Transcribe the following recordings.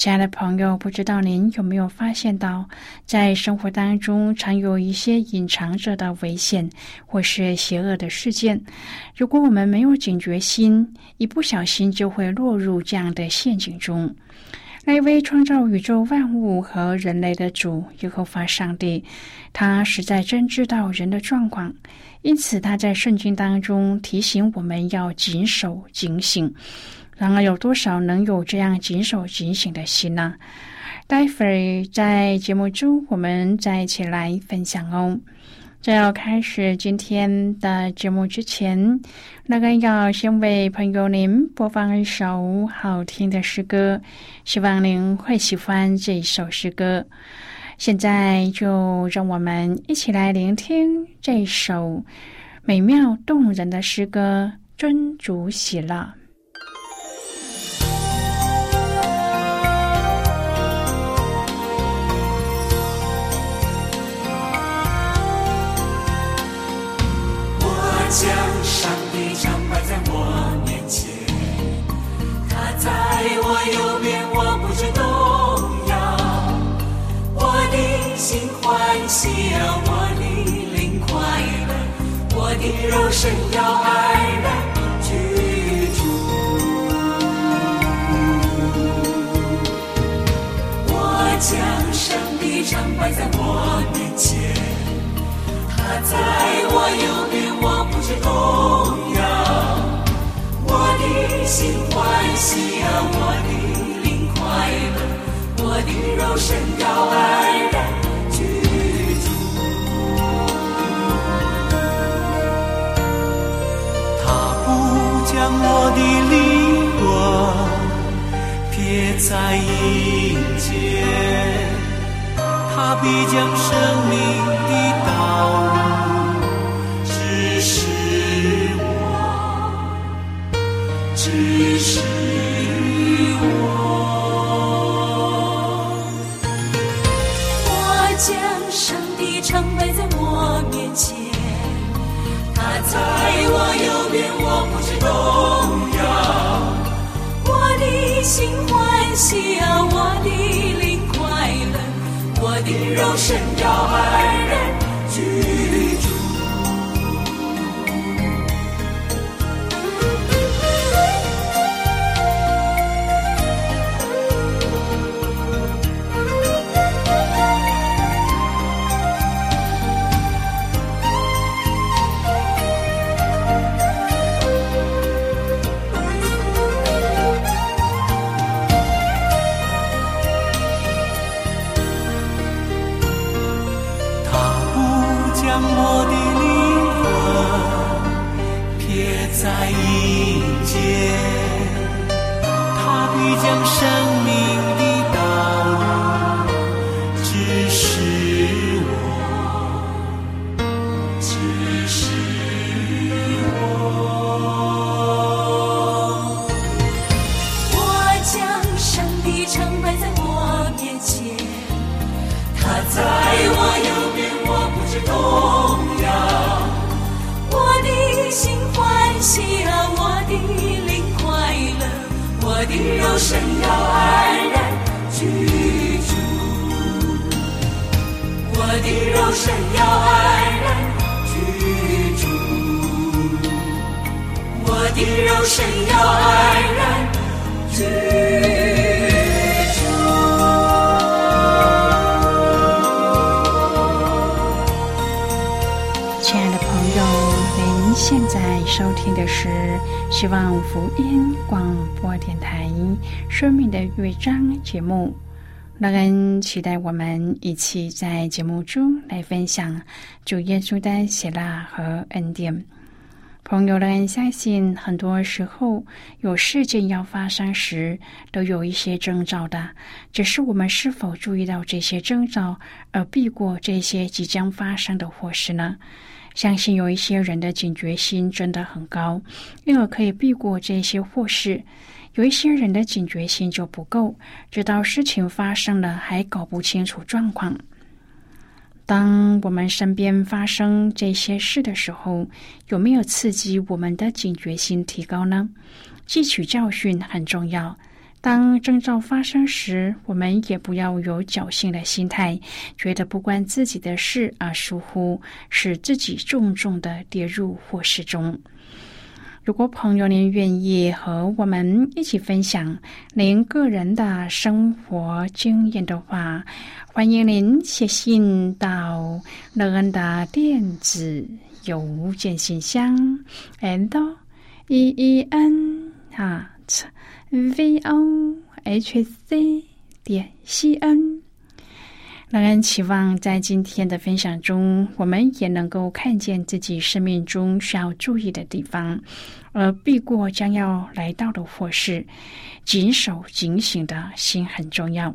亲爱的朋友，不知道您有没有发现到，在生活当中常有一些隐藏着的危险或是邪恶的事件。如果我们没有警觉心，一不小心就会落入这样的陷阱中。那位创造宇宙万物和人类的主耶和华上帝，他实在真知道人的状况，因此他在圣经当中提醒我们要谨守警醒。然而，有多少能有这样谨守警醒的心呢？待会儿在节目中，我们再一起来分享哦。在要开始今天的节目之前，那个要先为朋友您播放一首好听的诗歌，希望您会喜欢这首诗歌。现在就让我们一起来聆听这首美妙动人的诗歌《尊主喜乐》。将上帝常摆在我面前，他在我右边，我不知动摇。我的心欢喜啊，我的灵快乐，我的肉身要安然居住。我将上帝常摆在我面前，他在我右边。动摇，我的心欢喜啊，我的灵快乐，我的肉身要安然居住。他不将我的灵魂撇在阴间，他必将生命的道路。是我，我将上帝常摆在我面前，他在我右边，我不知动摇。我的心欢喜啊，我的灵快乐，我的肉身要安然心欢喜。我的肉身要安然居住，我的肉身要安然居住，我的肉身要安然居现在收听的是希望福音广播电台《生命的乐章》节目。乐恩期待我们一起在节目中来分享主耶稣的喜乐和恩典。朋友们，相信很多时候有事件要发生时，都有一些征兆的，只是我们是否注意到这些征兆，而避过这些即将发生的祸事呢？相信有一些人的警觉心真的很高，因而可以避过这些祸事；有一些人的警觉心就不够，直到事情发生了还搞不清楚状况。当我们身边发生这些事的时候，有没有刺激我们的警觉心提高呢？汲取教训很重要。当征兆发生时，我们也不要有侥幸的心态，觉得不关自己的事而疏忽，使自己重重的跌入祸事中。如果朋友您愿意和我们一起分享您个人的生活经验的话，欢迎您写信到乐恩的电子邮件信箱，and e e n 啊。V o h c 点 c n，让人期望在今天的分享中，我们也能够看见自己生命中需要注意的地方，而避过将要来到的祸事。谨守警醒的心很重要。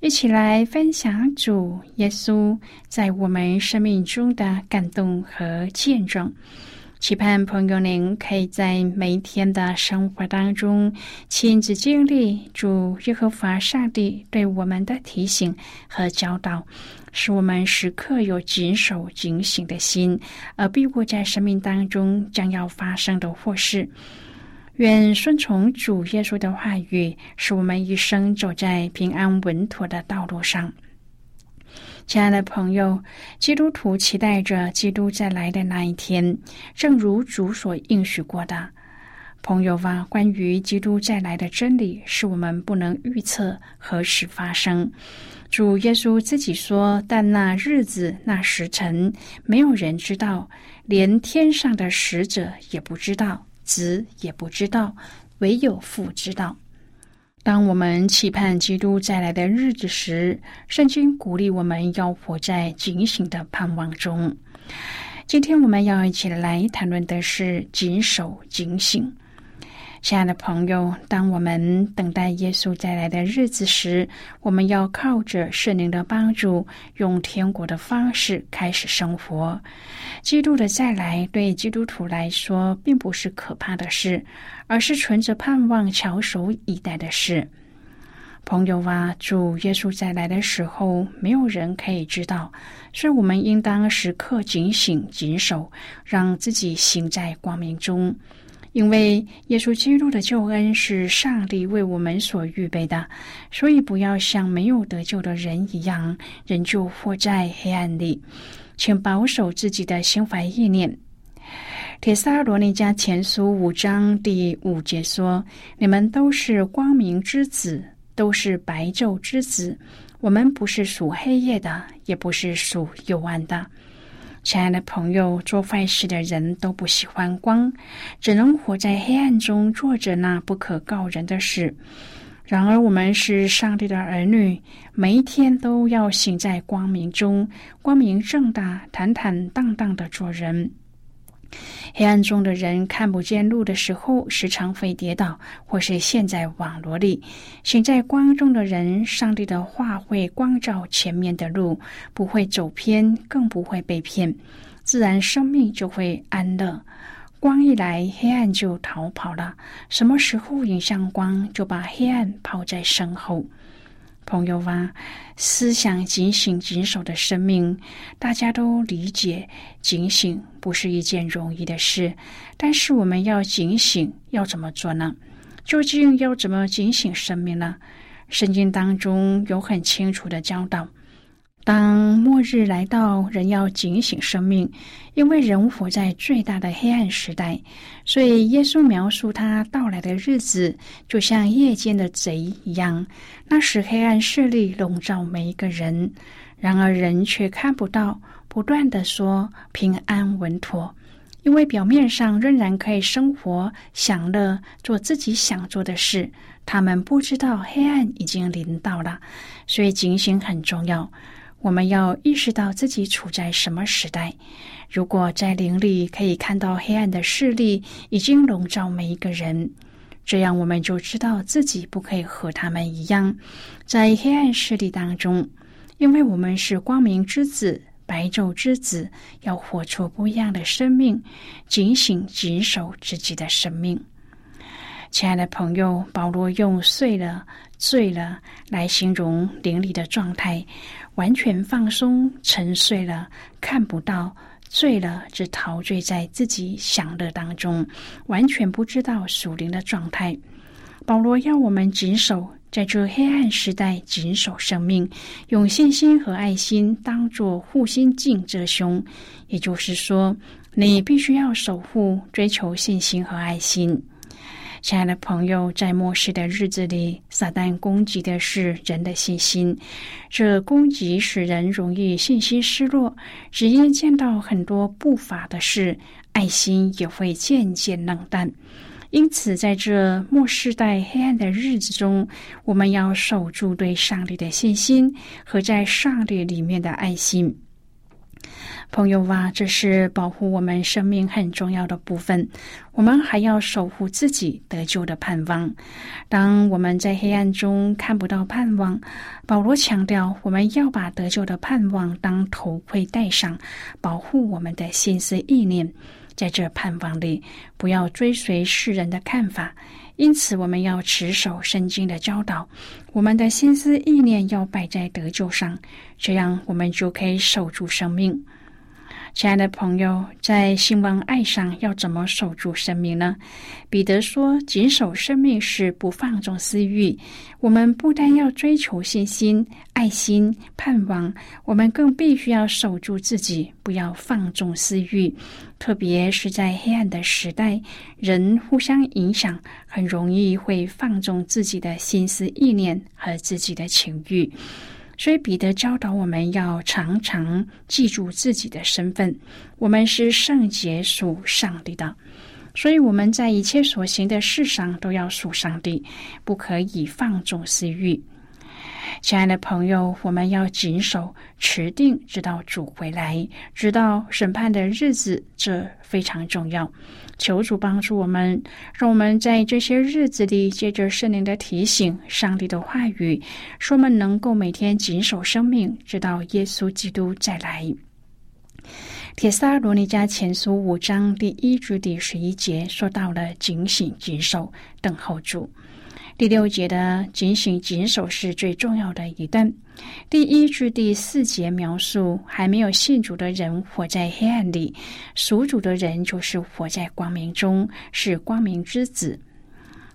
一起来分享主耶稣在我们生命中的感动和见证，期盼朋友您可以在每一天的生活当中亲自经历主耶和华上帝对我们的提醒和教导，使我们时刻有谨守警醒的心，而避过在生命当中将要发生的祸事。愿顺从主耶稣的话语，使我们一生走在平安稳妥的道路上。亲爱的朋友，基督徒期待着基督再来的那一天，正如主所应许过的。朋友啊，关于基督再来的真理，是我们不能预测何时发生。主耶稣自己说：“但那日子、那时辰，没有人知道，连天上的使者也不知道。”子也不知道，唯有父知道。当我们期盼基督再来的日子时，圣经鼓励我们要活在警醒的盼望中。今天我们要一起来谈论的是谨守警醒。亲爱的朋友，当我们等待耶稣再来的日子时，我们要靠着圣灵的帮助，用天国的方式开始生活。基督的再来对基督徒来说，并不是可怕的事，而是存着盼望、翘首以待的事。朋友啊，主耶稣再来的时候，没有人可以知道，所以我们应当时刻警醒、谨守，让自己行在光明中。因为耶稣基督的救恩是上帝为我们所预备的，所以不要像没有得救的人一样，仍旧活在黑暗里。请保守自己的心怀意念。铁萨罗尼迦前书五章第五节说：“你们都是光明之子，都是白昼之子。我们不是属黑夜的，也不是属幽暗的。”亲爱的朋友，做坏事的人都不喜欢光，只能活在黑暗中，做着那不可告人的事。然而，我们是上帝的儿女，每一天都要行在光明中，光明正大、坦坦荡荡的做人。黑暗中的人看不见路的时候，时常会跌倒，或是陷在网罗里；行在光中的人，上帝的话会光照前面的路，不会走偏，更不会被骗，自然生命就会安乐。光一来，黑暗就逃跑了。什么时候迎向光，就把黑暗抛在身后。朋友啊，思想警醒、谨守的生命，大家都理解。警醒不是一件容易的事，但是我们要警醒，要怎么做呢？究竟要怎么警醒生命呢？圣经当中有很清楚的教导。当末日来到，人要警醒生命，因为人活在最大的黑暗时代。所以耶稣描述他到来的日子，就像夜间的贼一样。那时黑暗势力笼罩每一个人，然而人却看不到，不断的说平安稳妥，因为表面上仍然可以生活享乐，做自己想做的事。他们不知道黑暗已经临到了，所以警醒很重要。我们要意识到自己处在什么时代。如果在灵里可以看到黑暗的势力已经笼罩每一个人，这样我们就知道自己不可以和他们一样，在黑暗势力当中，因为我们是光明之子、白昼之子，要活出不一样的生命，警醒、谨守自己的生命。亲爱的朋友，保罗用“碎了”“醉了”来形容灵里的状态。完全放松、沉睡了，看不到；醉了，只陶醉在自己享乐当中，完全不知道属灵的状态。保罗要我们谨守，在这黑暗时代谨守生命，用信心和爱心当作护心镜遮胸。也就是说，你必须要守护、追求信心和爱心。亲爱的朋友，在末世的日子里，撒旦攻击的是人的信心，这攻击使人容易信心失落。只因见到很多不法的事，爱心也会渐渐冷淡。因此，在这末世代黑暗的日子中，我们要守住对上帝的信心和在上帝里面的爱心。朋友啊，这是保护我们生命很重要的部分。我们还要守护自己得救的盼望。当我们在黑暗中看不到盼望，保罗强调，我们要把得救的盼望当头盔戴上，保护我们的心思意念。在这盼望里，不要追随世人的看法。因此，我们要持守圣经的教导，我们的心思意念要摆在得救上，这样我们就可以守住生命。亲爱的朋友，在兴旺爱上要怎么守住生命呢？彼得说：“谨守生命是不放纵私欲。”我们不单要追求信心、爱心、盼望，我们更必须要守住自己，不要放纵私欲。特别是在黑暗的时代，人互相影响，很容易会放纵自己的心思意念和自己的情欲。所以，彼得教导我们要常常记住自己的身份，我们是圣洁属上帝的。所以，我们在一切所行的事上都要属上帝，不可以放纵私欲。亲爱的朋友，我们要谨守、持定，直到主回来，直到审判的日子，这非常重要。求主帮助我们，让我们在这些日子里，借着圣灵的提醒、上帝的话语，说我们能够每天谨守生命，直到耶稣基督再来。铁萨罗尼迦前书五章第一至第十一节说到了警醒、谨守、等候主。第六节的警醒谨守是最重要的一段。第一至第四节描述还没有信主的人活在黑暗里，属主的人就是活在光明中，是光明之子。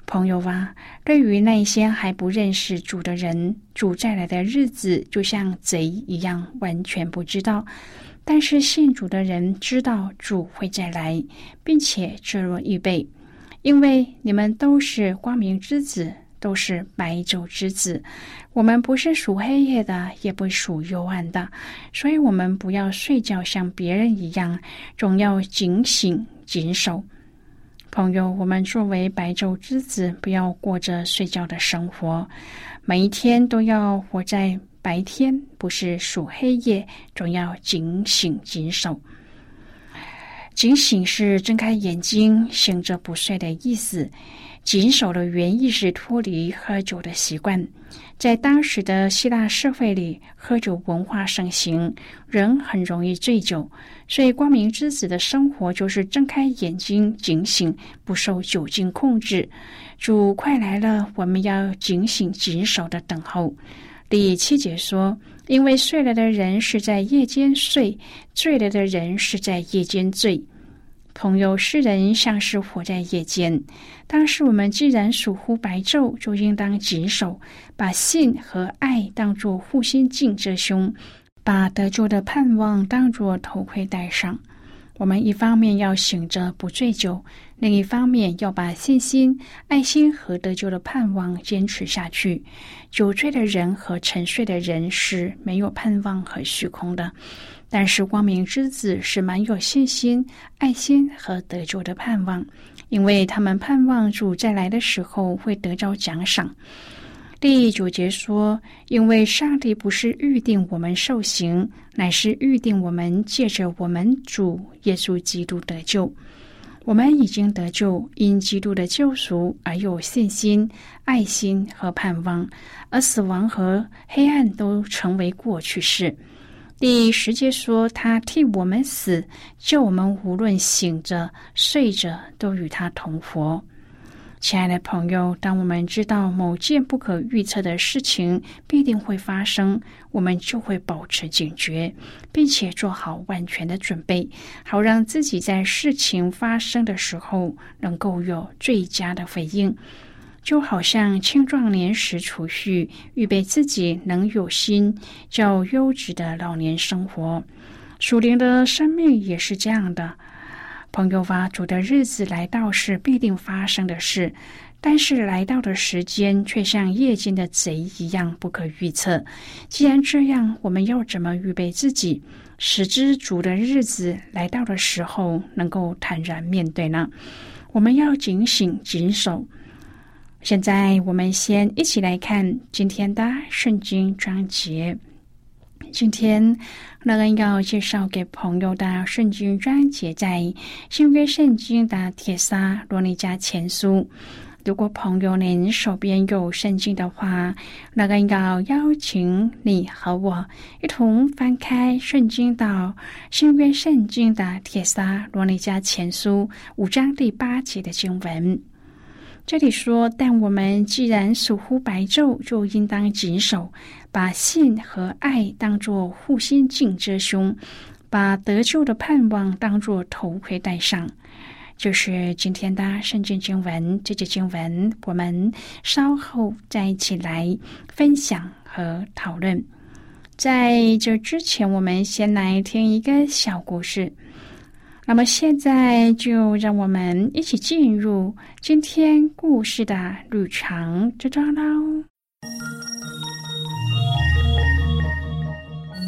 朋友啊，对于那些还不认识主的人，主再来的日子就像贼一样，完全不知道。但是信主的人知道主会再来，并且置若预备。因为你们都是光明之子，都是白昼之子，我们不是属黑夜的，也不属幽暗的，所以，我们不要睡觉像别人一样，总要警醒谨守。朋友，我们作为白昼之子，不要过着睡觉的生活，每一天都要活在白天，不是属黑夜，总要警醒谨守。警醒是睁开眼睛，醒着不睡的意思。谨守的原意是脱离喝酒的习惯。在当时的希腊社会里，喝酒文化盛行，人很容易醉酒，所以光明之子的生活就是睁开眼睛，警醒，不受酒精控制。主快来了，我们要警醒、谨守的等候。第七节说：“因为睡了的人是在夜间睡，醉了的人是在夜间醉。”朋友，世人像是活在夜间。当时我们既然属乎白昼，就应当谨守，把信和爱当作护心镜遮胸，把得救的盼望当作头盔戴上。我们一方面要醒着不醉酒，另一方面要把信心、爱心和得救的盼望坚持下去。酒醉的人和沉睡的人是没有盼望和虚空的。但是光明之子是蛮有信心、爱心和得救的盼望，因为他们盼望主再来的时候会得着奖赏。第九节说：“因为上帝不是预定我们受刑，乃是预定我们借着我们主耶稣基督得救。我们已经得救，因基督的救赎而有信心、爱心和盼望，而死亡和黑暗都成为过去式。”第十节说：“他替我们死，叫我们无论醒着睡着，都与他同活。”亲爱的朋友，当我们知道某件不可预测的事情必定会发生，我们就会保持警觉，并且做好万全的准备，好让自己在事情发生的时候能够有最佳的回应。就好像青壮年时储蓄，预备自己能有心较优质的老年生活。属灵的生命也是这样的。朋友吧，主的日子来到是必定发生的事，但是来到的时间却像夜间的贼一样不可预测。既然这样，我们要怎么预备自己，使之主的日子来到的时候能够坦然面对呢？我们要警醒、谨守。现在我们先一起来看今天的圣经章节。今天乐恩要介绍给朋友的圣经章节，在新约圣经的铁撒罗尼迦前书。如果朋友您手边有圣经的话，乐恩要邀请你和我一同翻开圣经到新约圣经的铁撒罗尼迦前书五章第八节的经文。这里说，但我们既然属乎白昼，就应当谨守，把信和爱当作护心镜遮胸，把得救的盼望当作头盔戴上。就是今天的圣经经文，这节经文我们稍后再一起来分享和讨论。在这之前，我们先来听一个小故事。那么现在就让我们一起进入今天故事的旅程之中喽。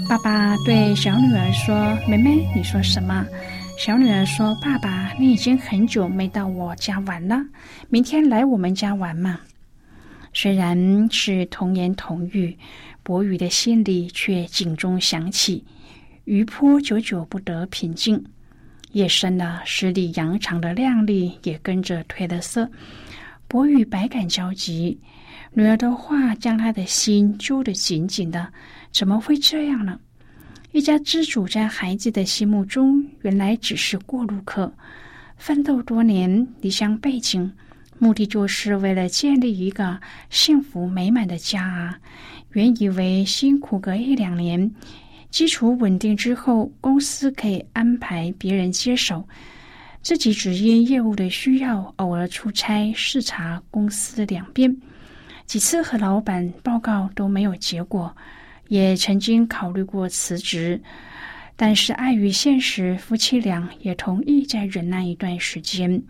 爸爸对小女儿说：“妹妹，你说什么？”小女儿说：“爸爸，你已经很久没到我家玩了，明天来我们家玩嘛。”虽然是童言童语，博宇的心里却警钟响起，余波久久不得平静。夜深了，十里洋场的靓丽也跟着褪了色。博宇百感交集，女儿的话将他的心揪得紧紧的。怎么会这样呢？一家之主在孩子的心目中，原来只是过路客。奋斗多年，离乡背井，目的就是为了建立一个幸福美满的家啊！原以为辛苦个一两年。基础稳定之后，公司可以安排别人接手，自己只因业务的需要，偶尔出差视察公司两边。几次和老板报告都没有结果，也曾经考虑过辞职，但是碍于现实，夫妻俩也同意再忍耐一段时间。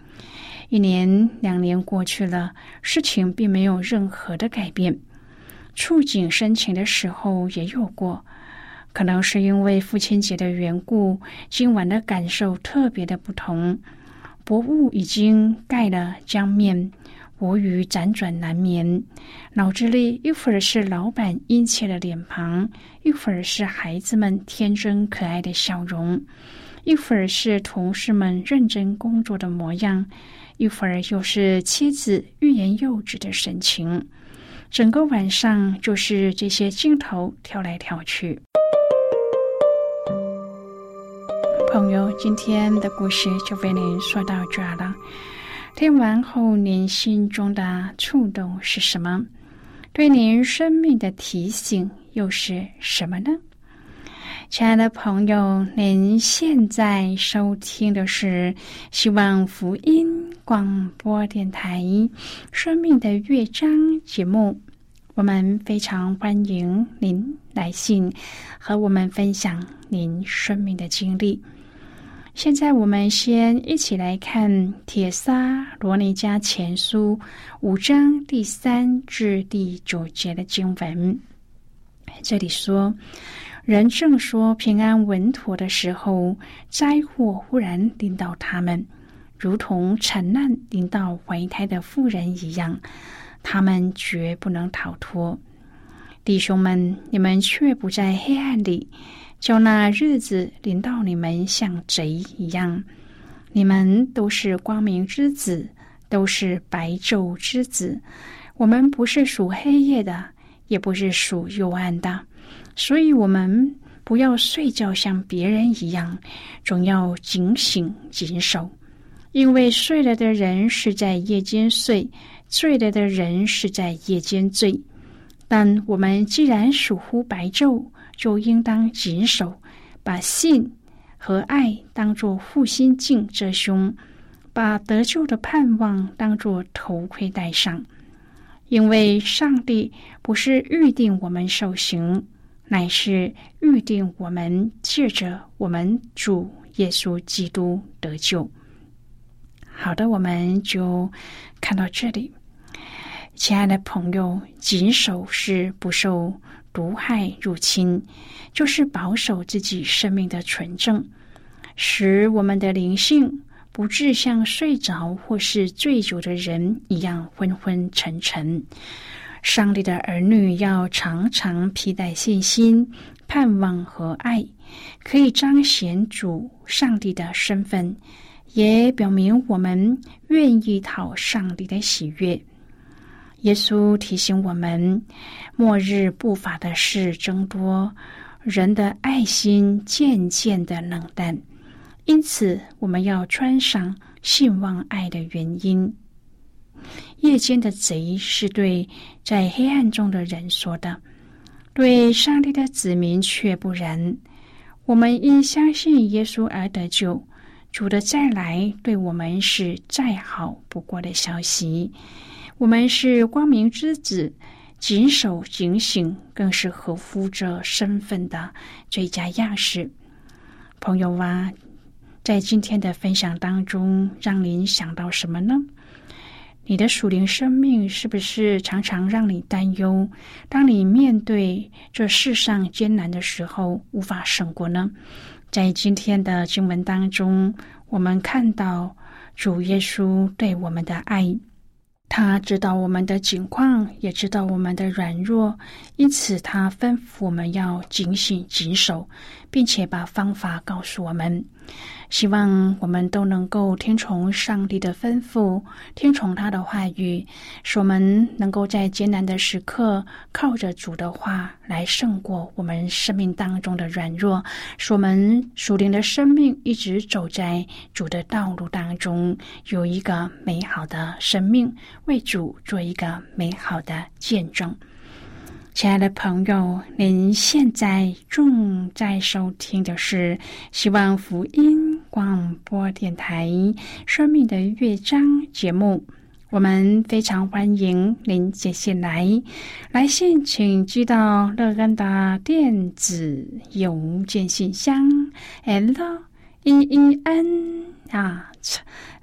一年、两年过去了，事情并没有任何的改变，触景生情的时候也有过。可能是因为父亲节的缘故，今晚的感受特别的不同。薄雾已经盖了江面，我与辗转难眠，脑子里一会儿是老板殷切的脸庞，一会儿是孩子们天真可爱的笑容，一会儿是同事们认真工作的模样，一会儿又是妻子欲言又止的神情。整个晚上就是这些镜头跳来跳去。朋友，今天的故事就为您说到这儿了。听完后，您心中的触动是什么？对您生命的提醒又是什么呢？亲爱的朋友，您现在收听的是希望福音广播电台《生命的乐章》节目。我们非常欢迎您来信和我们分享您生命的经历。现在，我们先一起来看《铁撒罗尼迦前书》五章第三至第九节的经文。这里说：“人正说平安稳妥的时候，灾祸忽然临到他们，如同惨难临到怀胎的妇人一样，他们绝不能逃脱。弟兄们，你们却不在黑暗里。”叫那日子临到你们像贼一样，你们都是光明之子，都是白昼之子。我们不是属黑夜的，也不是属幽暗的，所以我们不要睡觉像别人一样，总要警醒谨守。因为睡了的人是在夜间睡，醉了的人是在夜间醉。但我们既然属乎白昼。就应当谨守，把信和爱当作护心镜遮胸，把得救的盼望当作头盔戴上。因为上帝不是预定我们受刑，乃是预定我们借着我们主耶稣基督得救。好的，我们就看到这里，亲爱的朋友，谨守是不受。毒害入侵，就是保守自己生命的纯正，使我们的灵性不致像睡着或是醉酒的人一样昏昏沉沉。上帝的儿女要常常披戴信心、盼望和爱，可以彰显主上帝的身份，也表明我们愿意讨上帝的喜悦。耶稣提醒我们，末日不法的事增多，人的爱心渐渐的冷淡，因此我们要穿上信望爱的原因。夜间的贼是对在黑暗中的人说的，对上帝的子民却不然。我们因相信耶稣而得救，主的再来对我们是再好不过的消息。我们是光明之子，谨守警醒，更是合乎这身份的最佳样式。朋友啊，在今天的分享当中，让您想到什么呢？你的属灵生命是不是常常让你担忧？当你面对这世上艰难的时候，无法胜过呢？在今天的经文当中，我们看到主耶稣对我们的爱。他知道我们的境况，也知道我们的软弱，因此他吩咐我们要警醒谨守，并且把方法告诉我们。希望我们都能够听从上帝的吩咐，听从他的话语，使我们能够在艰难的时刻靠着主的话来胜过我们生命当中的软弱，使我们属灵的生命一直走在主的道路当中，有一个美好的生命，为主做一个美好的见证。亲爱的朋友，您现在正在收听的是希望福音广播电台《生命的乐章》节目。我们非常欢迎您接下来来信，请寄到乐安的电子邮件信箱：l e e n at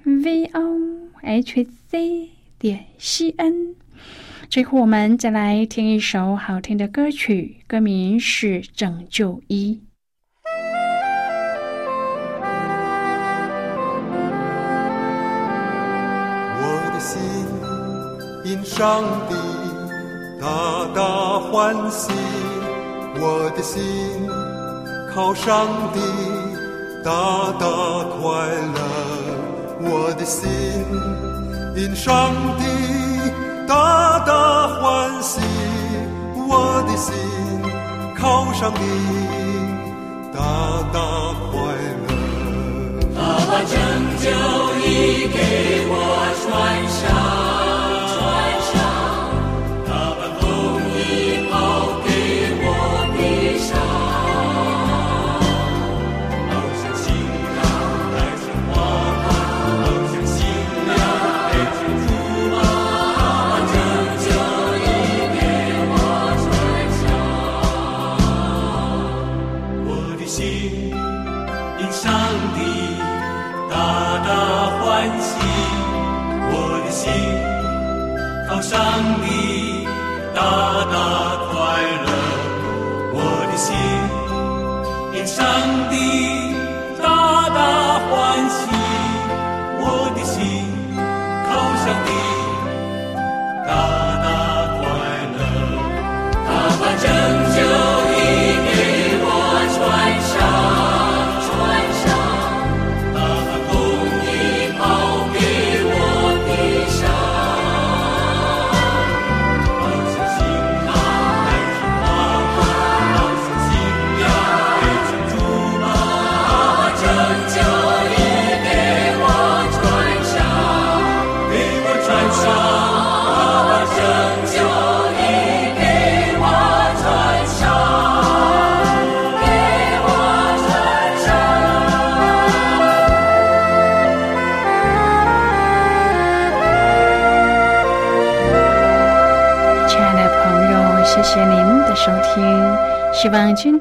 v o h c 点 c n。最后，我们再来听一首好听的歌曲，歌名是《拯救一》。我的心因上帝大大欢喜，我的心靠上帝大大快乐。我的心因上帝大大欢喜，我的心靠上你大大快乐。他把拯救衣给我穿上。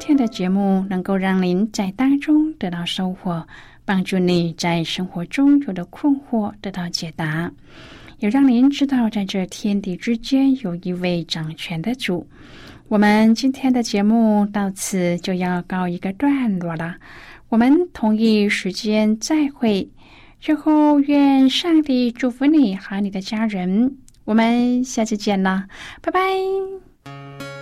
今天的节目能够让您在当中得到收获，帮助你在生活中有的困惑得到解答，也让您知道在这天地之间有一位掌权的主。我们今天的节目到此就要告一个段落了，我们同一时间再会。最后，愿上帝祝福你和你的家人。我们下次见了，拜拜。